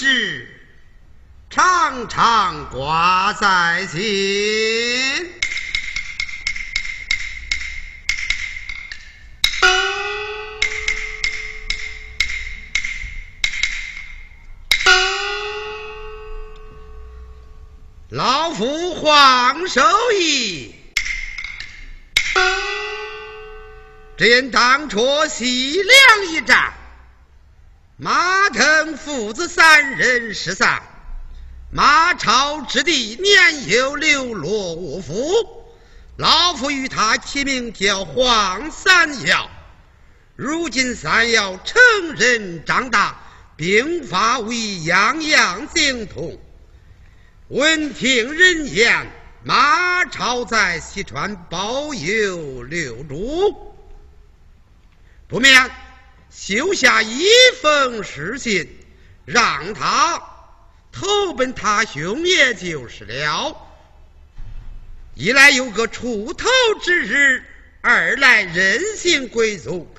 借为一件事，常常挂在心。老夫黄守义，只因当初西凉一战，马腾父子三人失散，马超之弟年幼流落无父，老夫与他起名叫黄三耀。如今三耀成人长大，兵法为样样精通。闻听人言，马超在西川保佑六主，不免修下一封书信，让他投奔他兄也就是了。一来有个出头之日，二来任性贵族，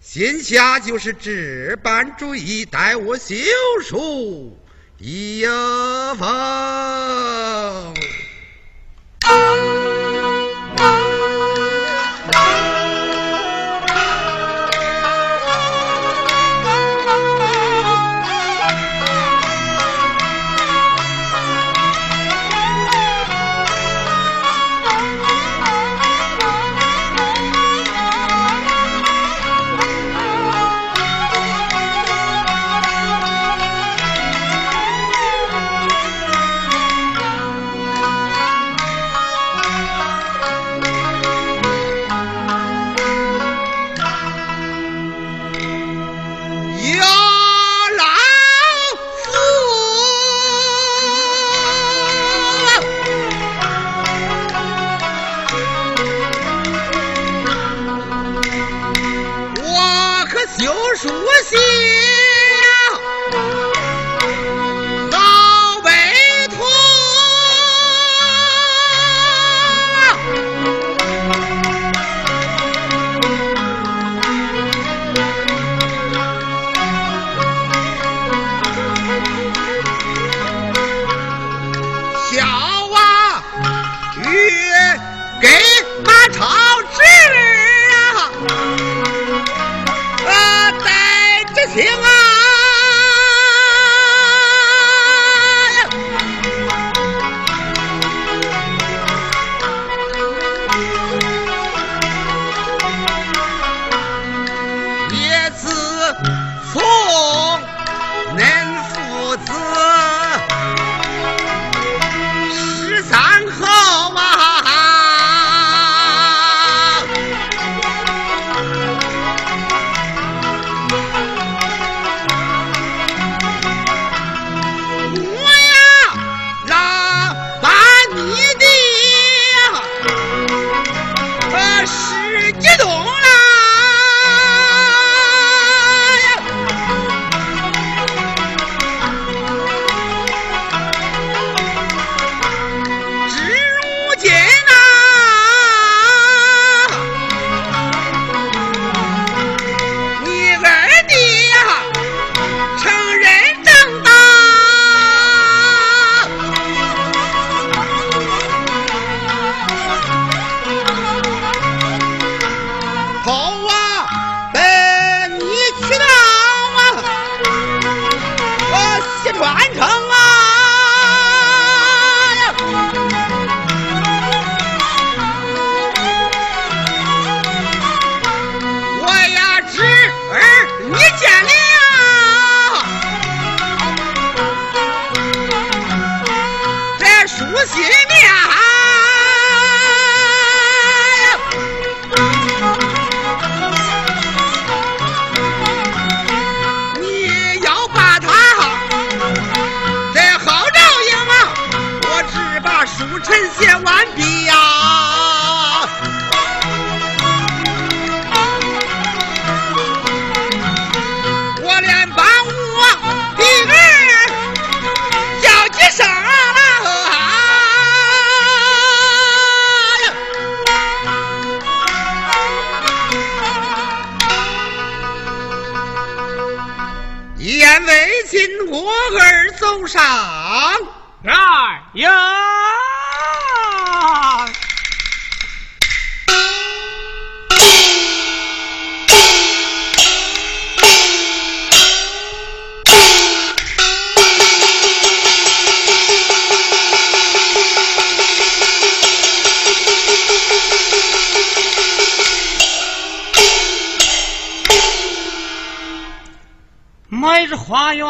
心下就是置办主意，待我修书。一封。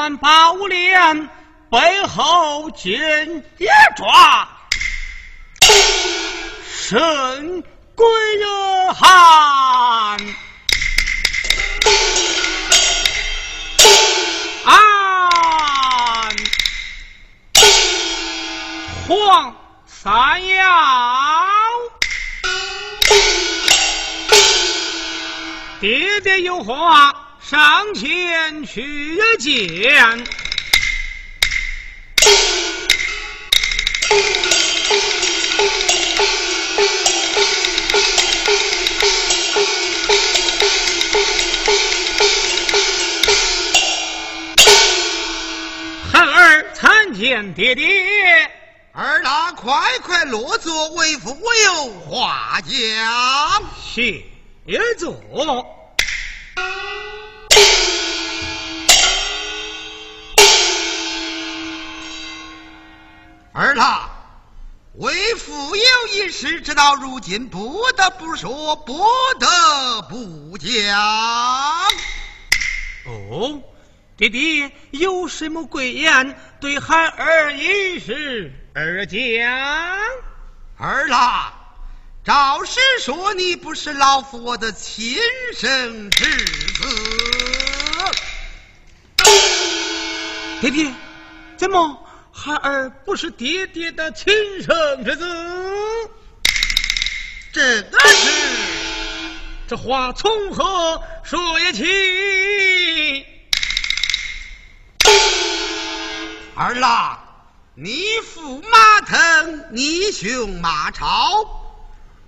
花园八五连，背后见野抓，神鬼热汗，安黄三幺，爹爹有话。上前去见，孩儿参见爹爹。儿郎快快落座，为父我有话讲。谢座。儿郎，为父有一事，直到如今不得不说，不得不讲。哦，爹爹有什么贵言对孩儿一事而讲？儿郎，赵实说你不是老夫我的亲生侄子。爹爹，怎么？孩儿不是爹爹的亲生侄子，这个是这话从何说起？二郎，你父马腾，你兄马超，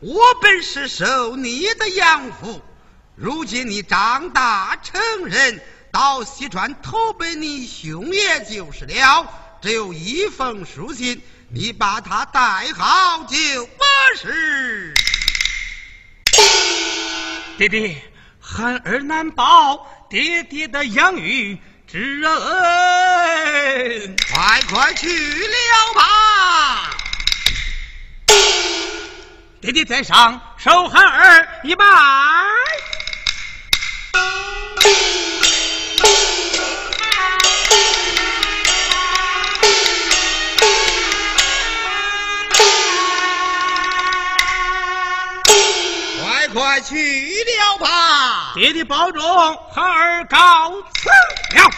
我本是受你的养父，如今你长大成人，到西川投奔你兄爷就是了。只有一封书信，你把它带好就完事。爹爹，孩儿难报爹爹的养育之恩，快快去了吧。爹爹在上，受孩儿一拜。去了吧！爹爹保重，孩儿告辞了。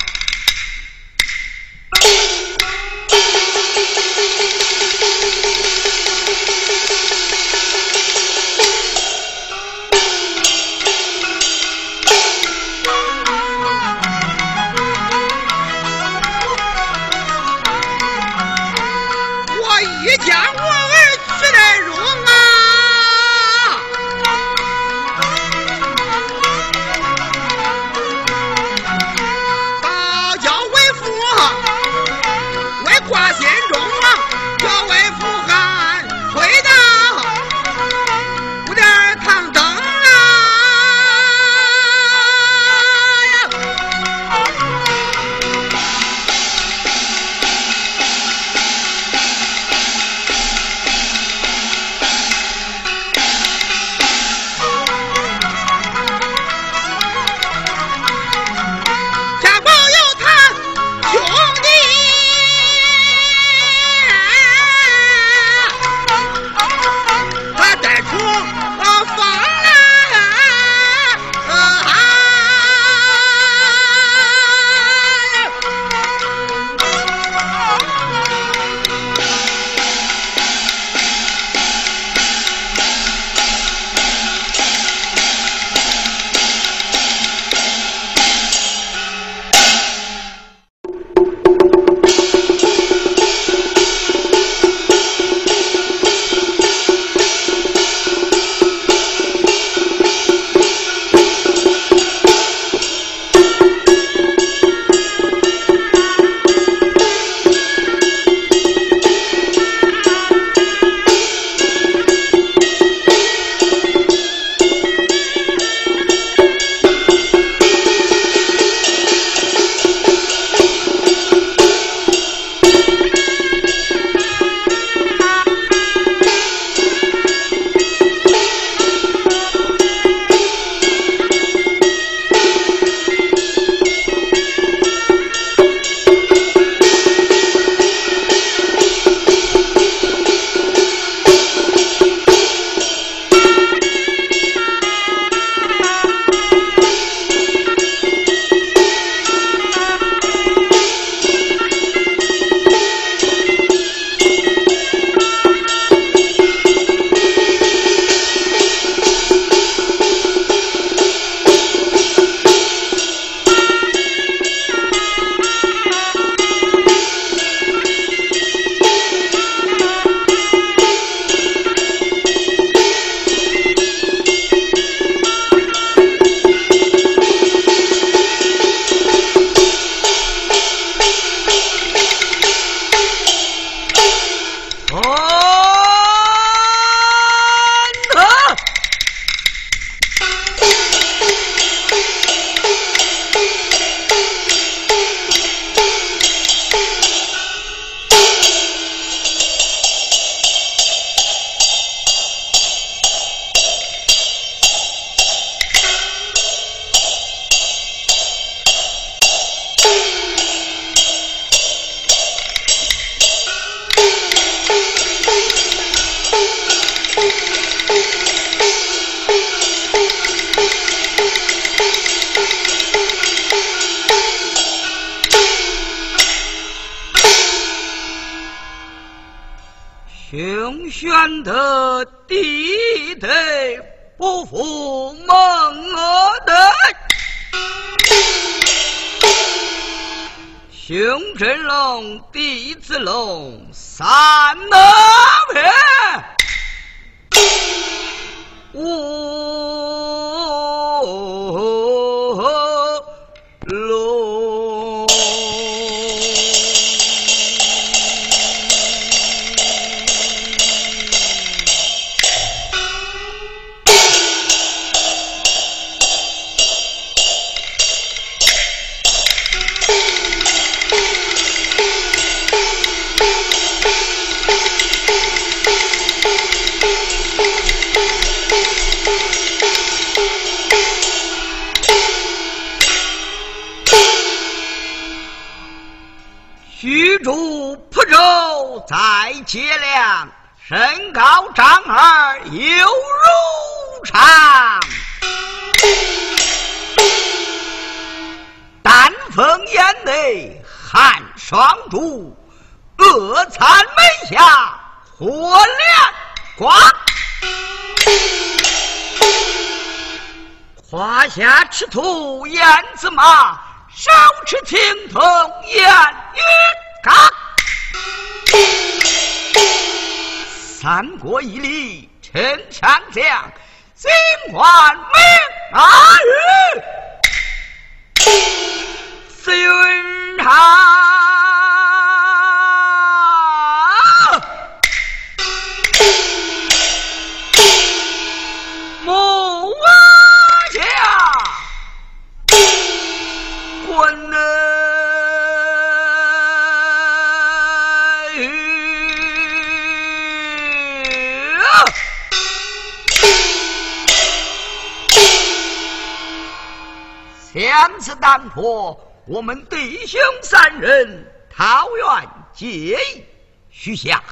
身高丈二有如长，丹凤眼内含双珠，恶残眉下火莲光，胯下赤兔燕子马，手持青铜燕玉刚。三国一里陈长将，心怀明阿玉，四云长。两次当破，我们弟兄三人桃园结义，许下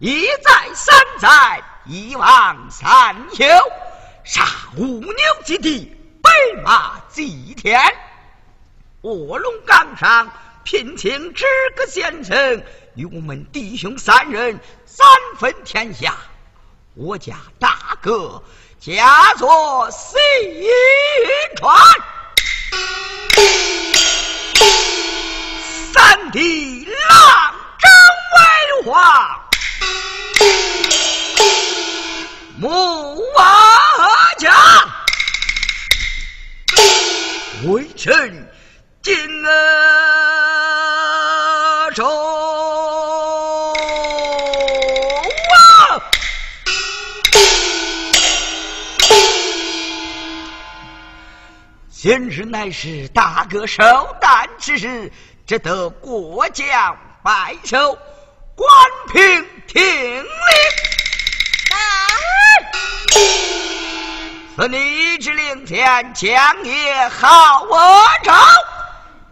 一再三载，一往三休，杀五牛之地，北马祭天。卧龙岗上聘请知个先生，与我们弟兄三人三分天下。我家大哥家作西川。三弟。今日乃是大哥寿诞之日，只得过江拜寿，关平听令。此你之令前，将也好我招。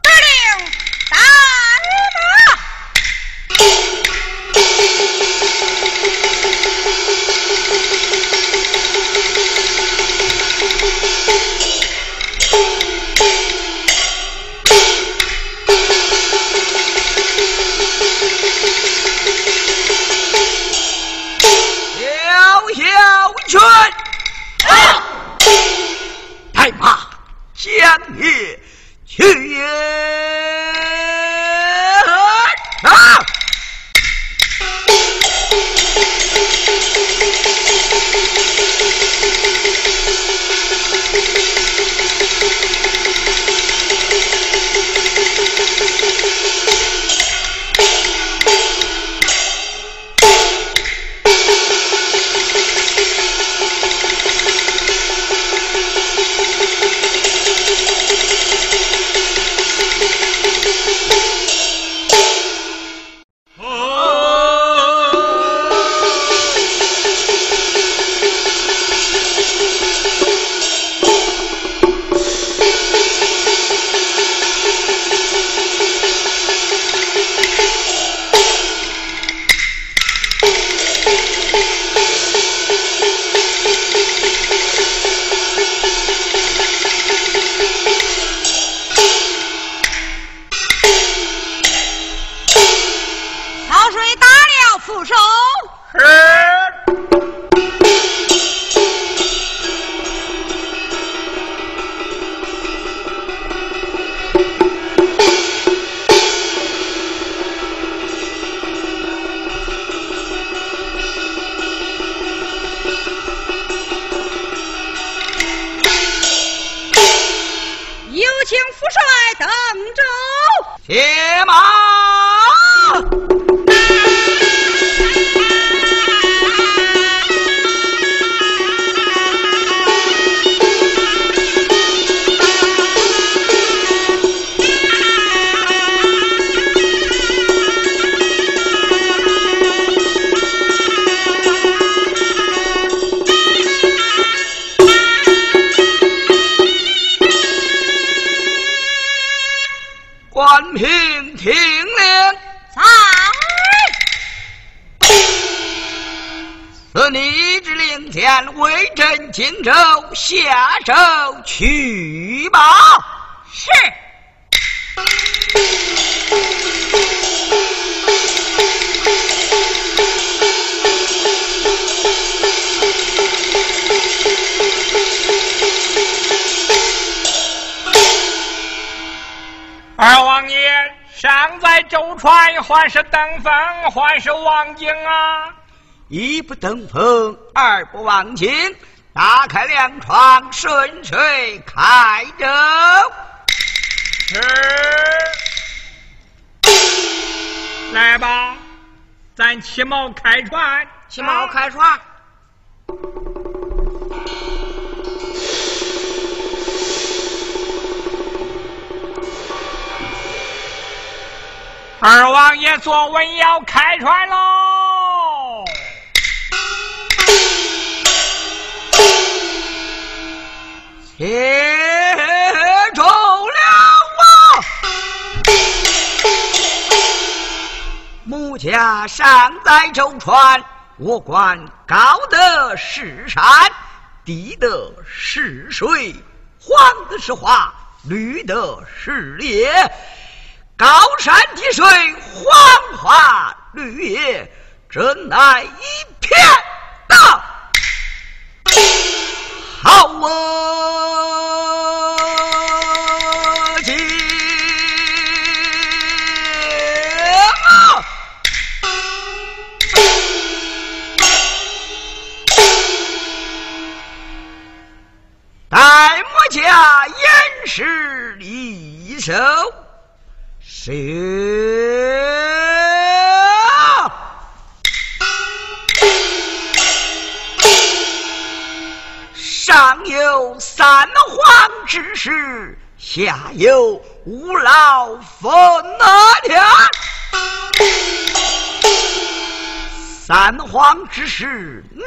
得令，大将舟船，还是登峰，还是望京啊？一不登峰，二不望京，打开粮窗，顺水开舟。是。来吧，咱起锚开船，起锚开船。二王爷坐稳，要开船喽！切住了啊！母家尚在舟船，我管高的是山，低的是水，黄的是花，绿的是叶。高山低水，黄花绿叶，真乃一片大好景啊！待我家严实离手。上有三皇之事，下有五老分天。三皇之事年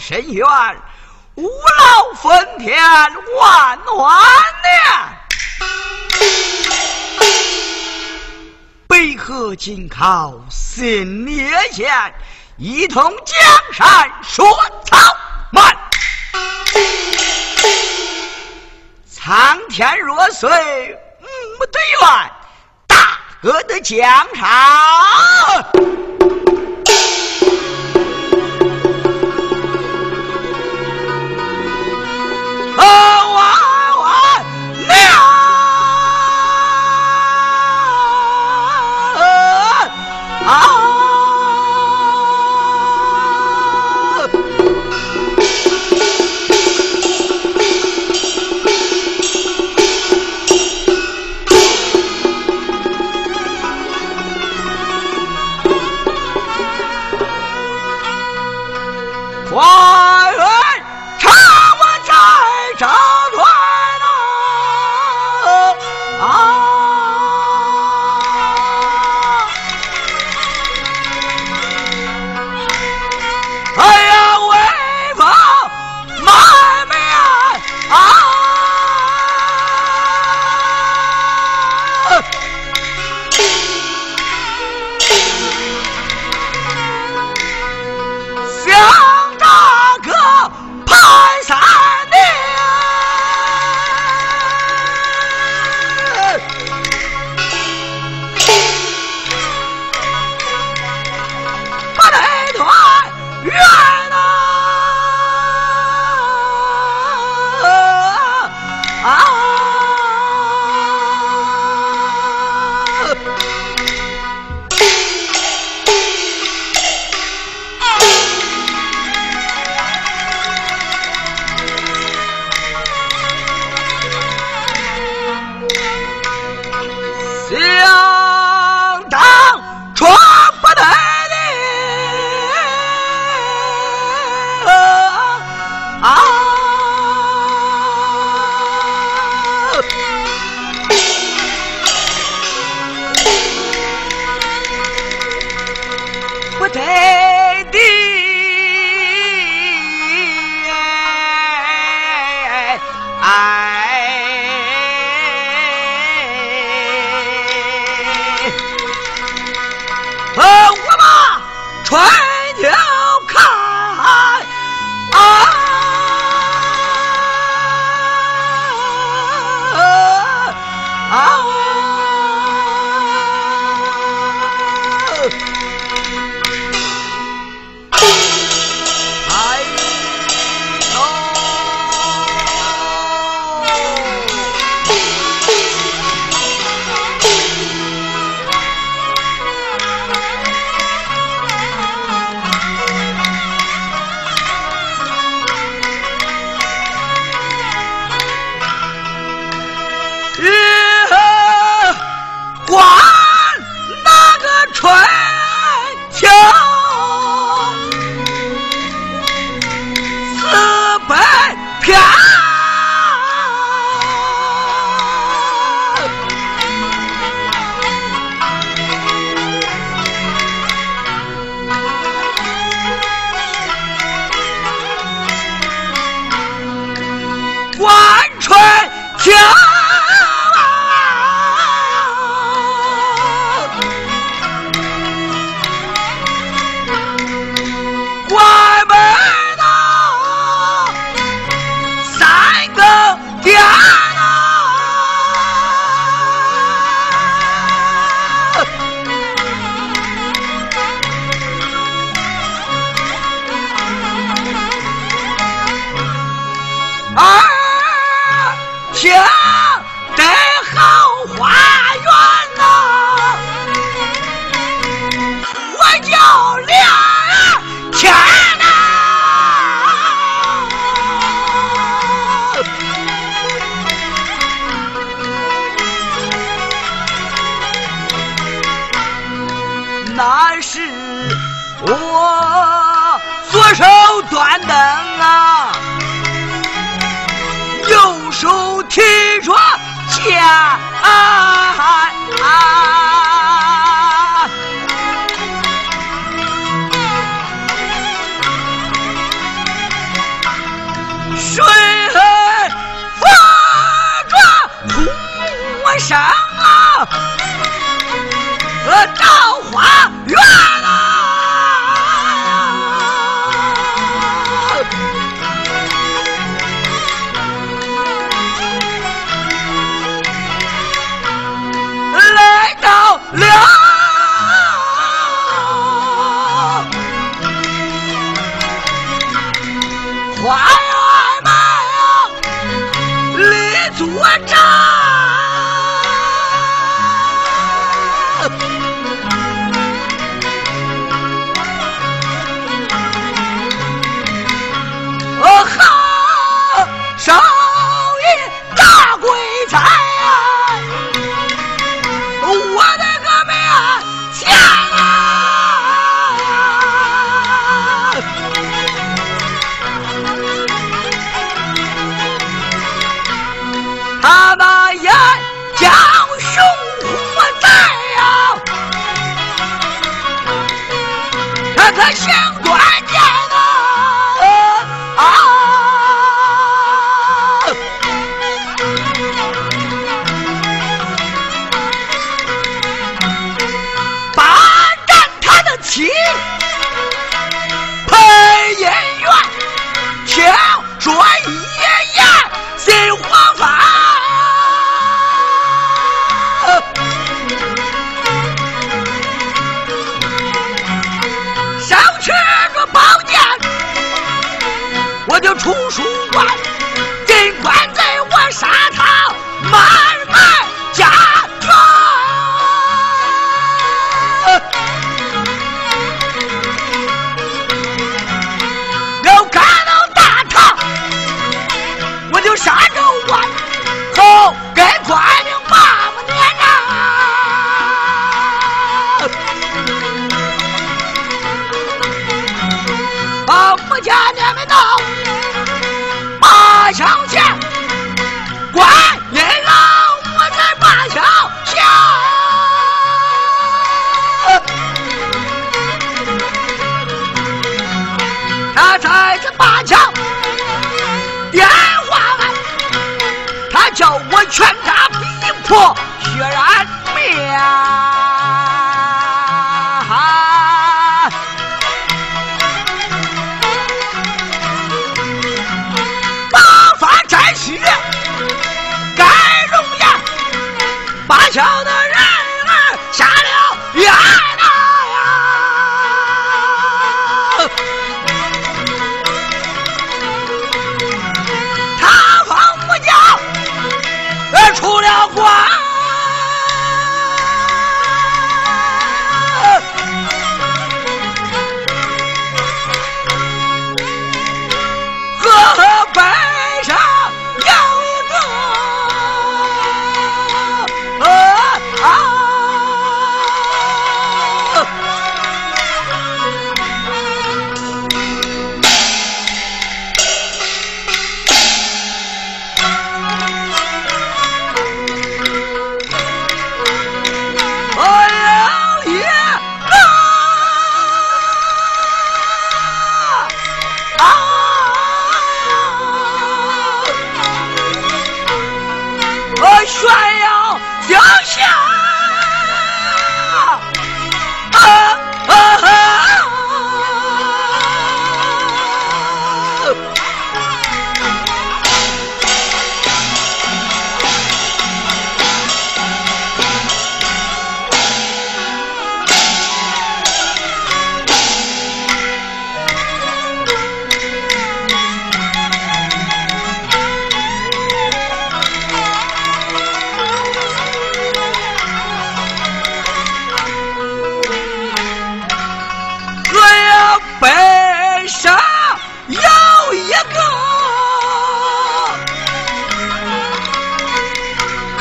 深远，五老分天万万年。北河紧靠新列县，一同江山说草满。苍天若遂母对愿，大哥的江山。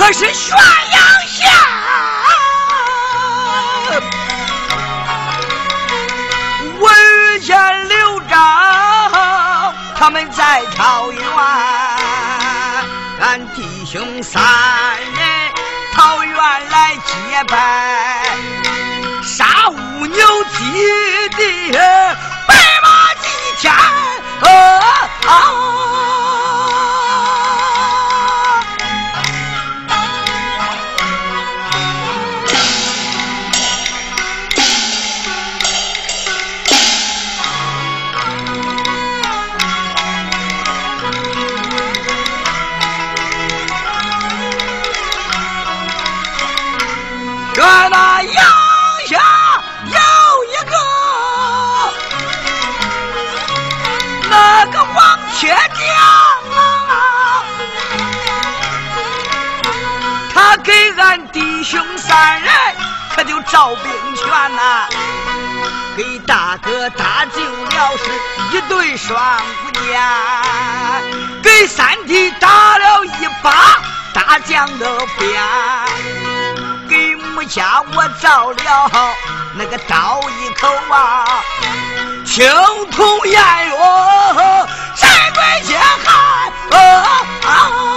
我是悬崖下我遇见刘璋他们在桃园俺弟兄三人桃园来结拜可就照兵权呐，给大哥搭救了是一对双骨剑，给三弟打了一把大将的鞭，给母家我造了那个刀一口啊，青铜偃月山归血汗。在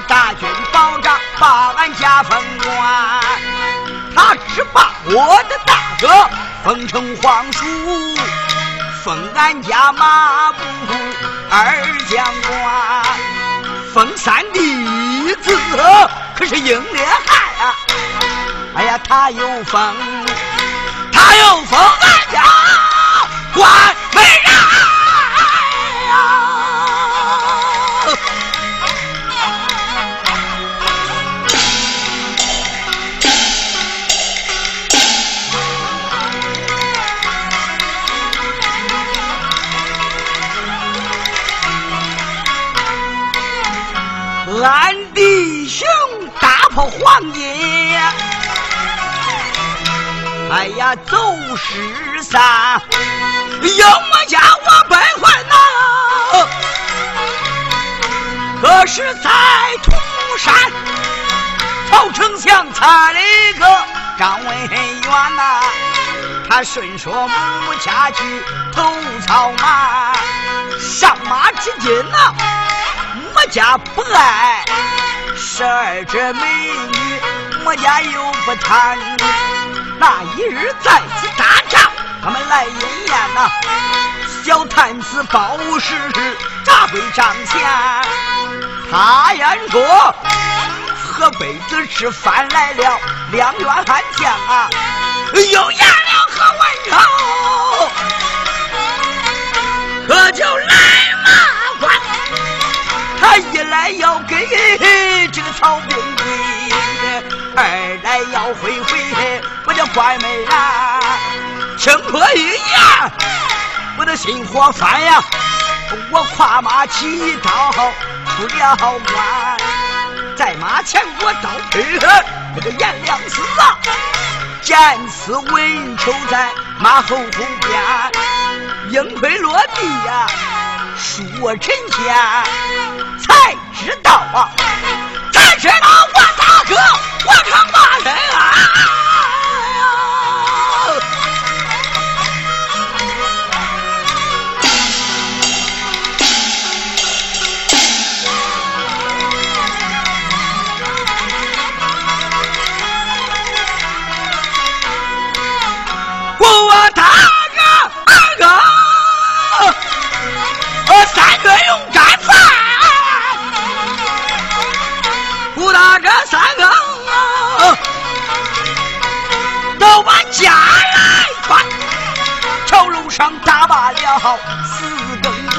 大军保障，把俺家封官。他只把我的大哥封成皇叔，封俺家马步二将官，封三弟子可是英烈汉啊！哎呀，他又封，他又封俺家关弟兄打破黄金，哎呀，走失散，有我家我奔还呐。可是，在涂山，曹丞相差了一个张文远呐，他顺说母家去投草马，上马之间呐。我家不爱十二这美女，我家又不贪。那一日在此大帐，他们来饮宴呐。小探子包氏扎跪帐前，他言说：河北子吃饭来了，两员悍将啊，有颜了何文丑，可就来。他一来要给这个曹兵归，二来要会会我这关美人，听破一言，我的心火翻呀！我跨马起刀出了关，在马前我刀劈这个颜良死啊！见此文丑在马后后边，英盔落地呀！说臣下才知道啊，才知道我大哥我成大人啊！上打罢了四更鼓，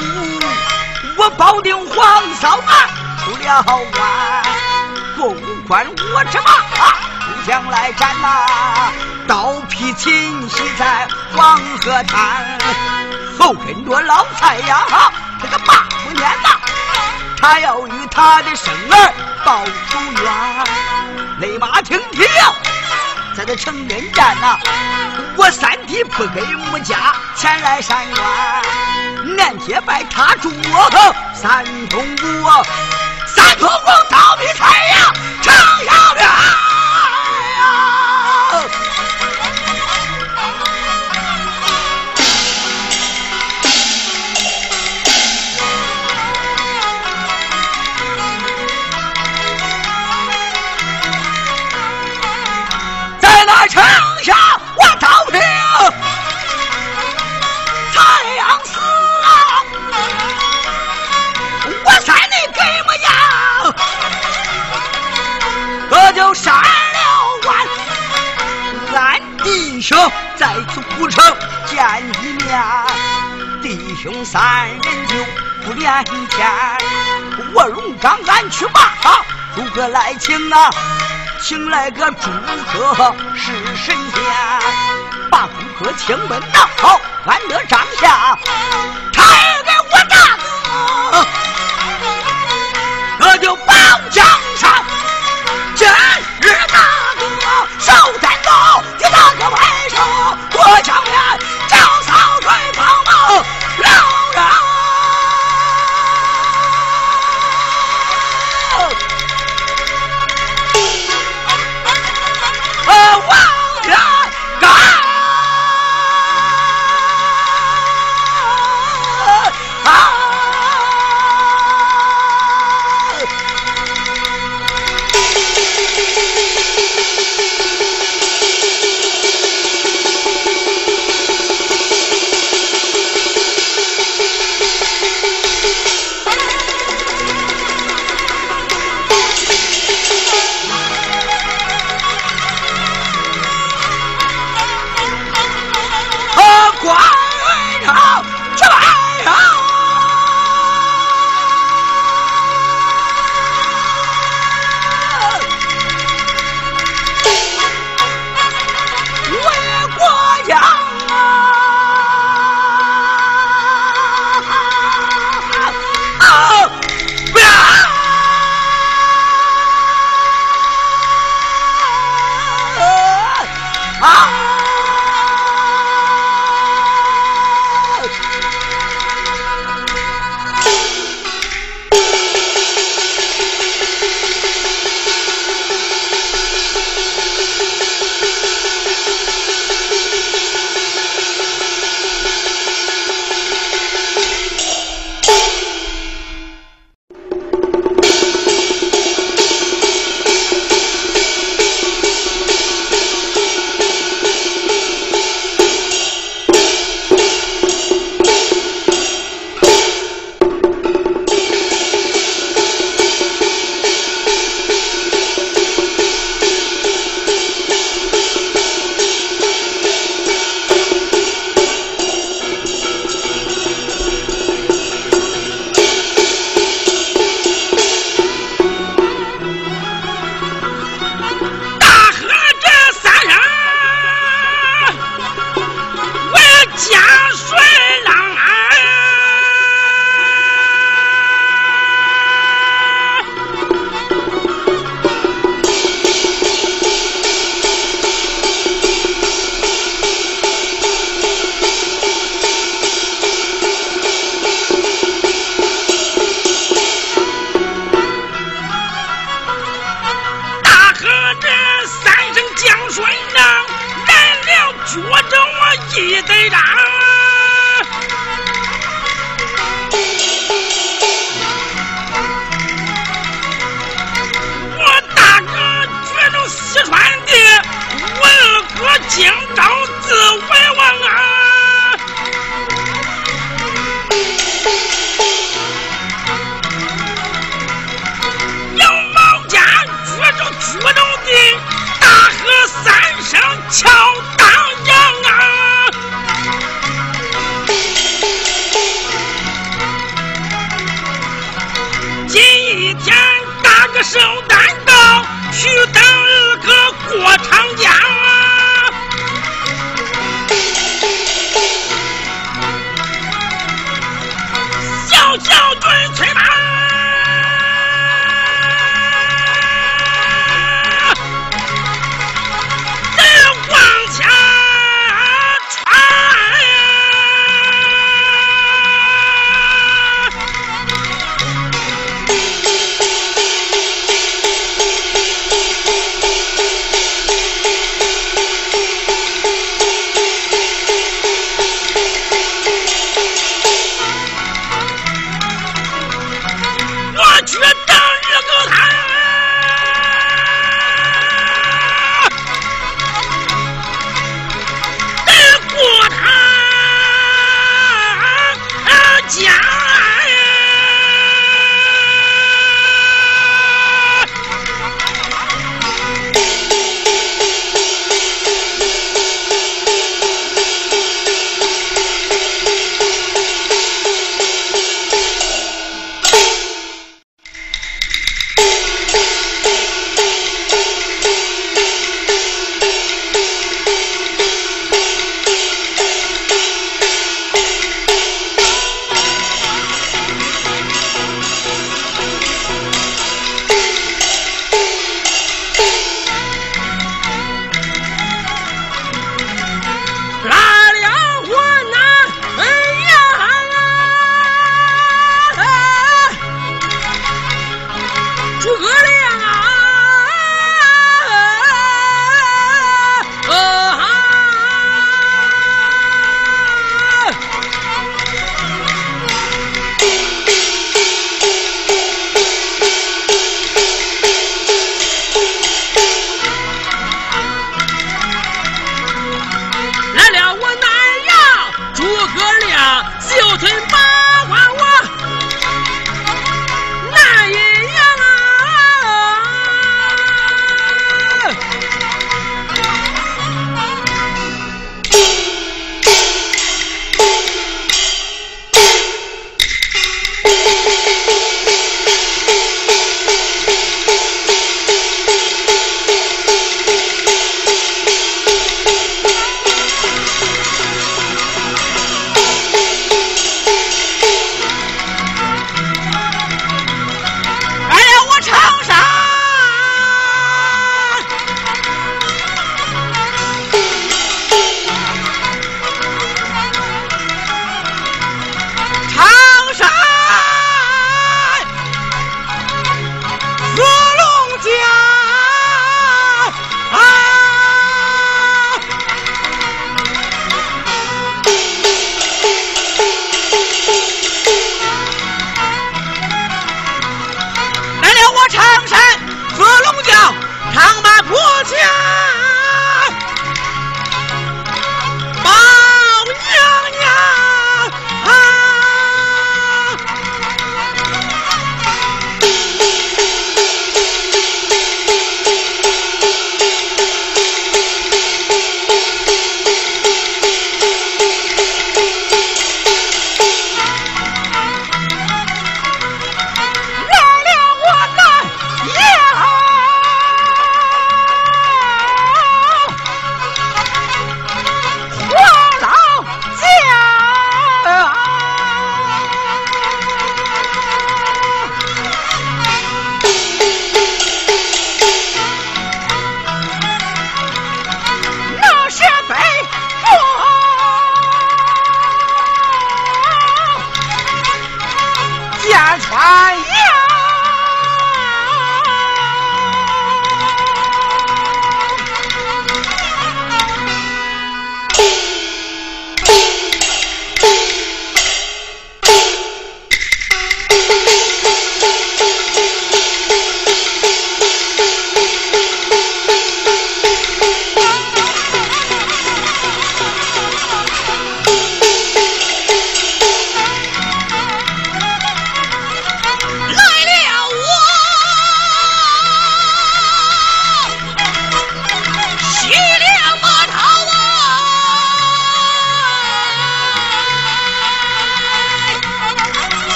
我我保定黄扫马出了关，公关我这马出将来战呐，刀劈秦西在黄河滩，后跟着老蔡呀，这个马不念呐，他要与他的生儿报仇冤，雷马听听。在这城边站呐，我三弟不给母家前来山关，俺爹拜他祝我三通鼓，三通鼓刀比太阳唱小曲。俺弟兄在此古城见一面，弟兄三人就不连天。卧龙岗俺去吧，诸葛来请啊！请来个诸葛是神仙，把诸葛请奔到俺得帐下，敲当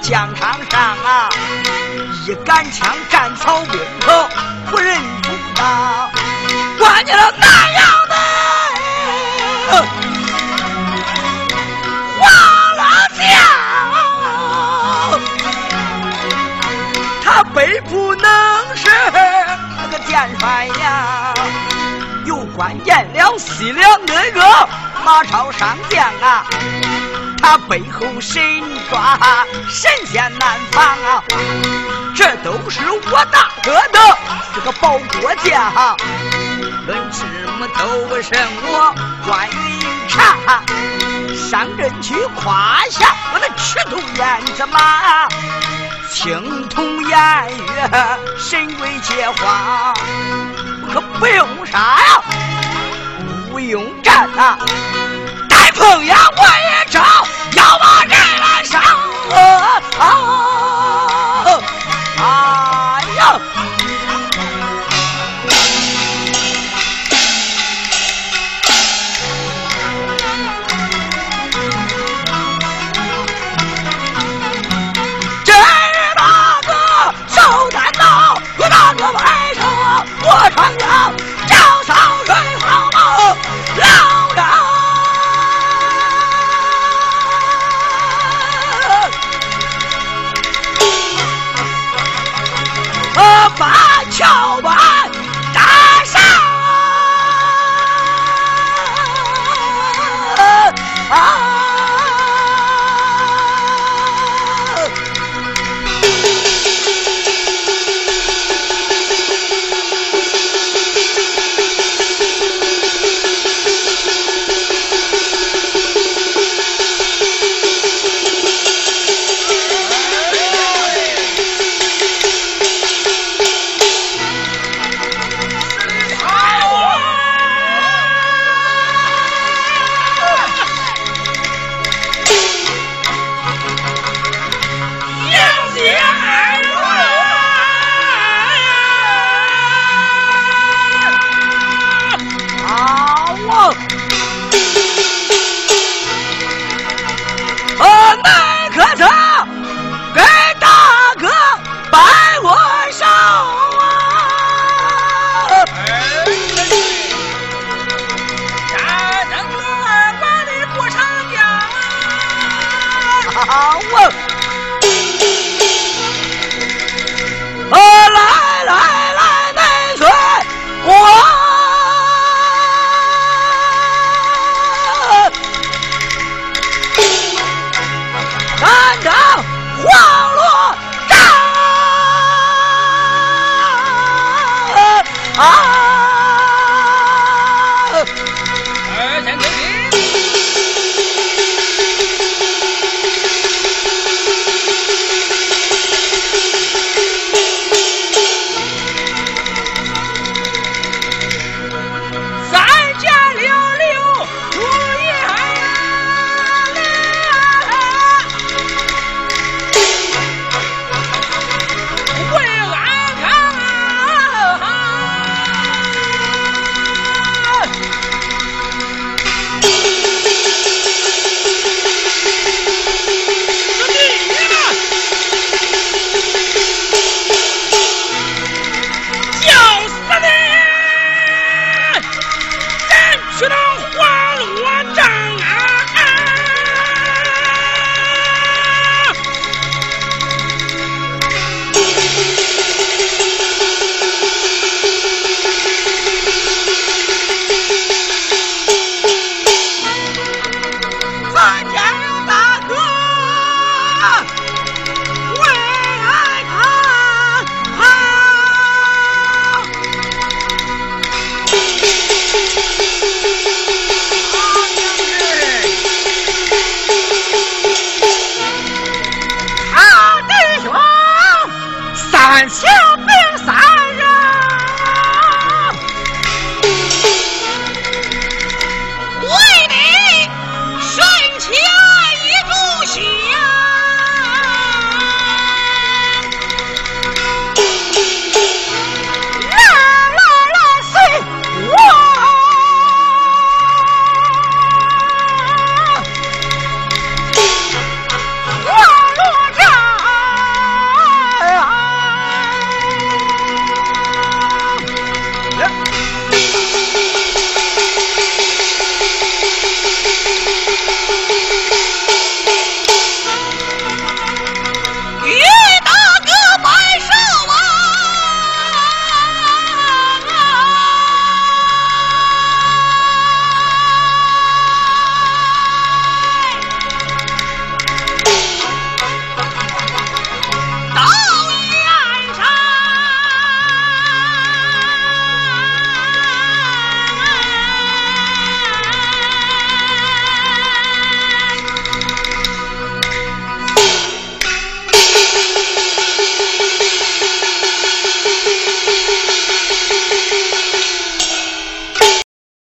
疆场上啊，一杆枪战曹兵头，无人阻。关键了南阳的黄老将，他背不能是那个剑帅呀，又关键了西凉那个马超上将啊，他背后神抓神仙难防啊。这都是我大哥的这个保国将，论什么都不胜我关云长。上阵去胯下我的赤兔燕子马，青铜偃月神威接花，可不用杀呀，不用战啊，带碰呀我也招，要把杀。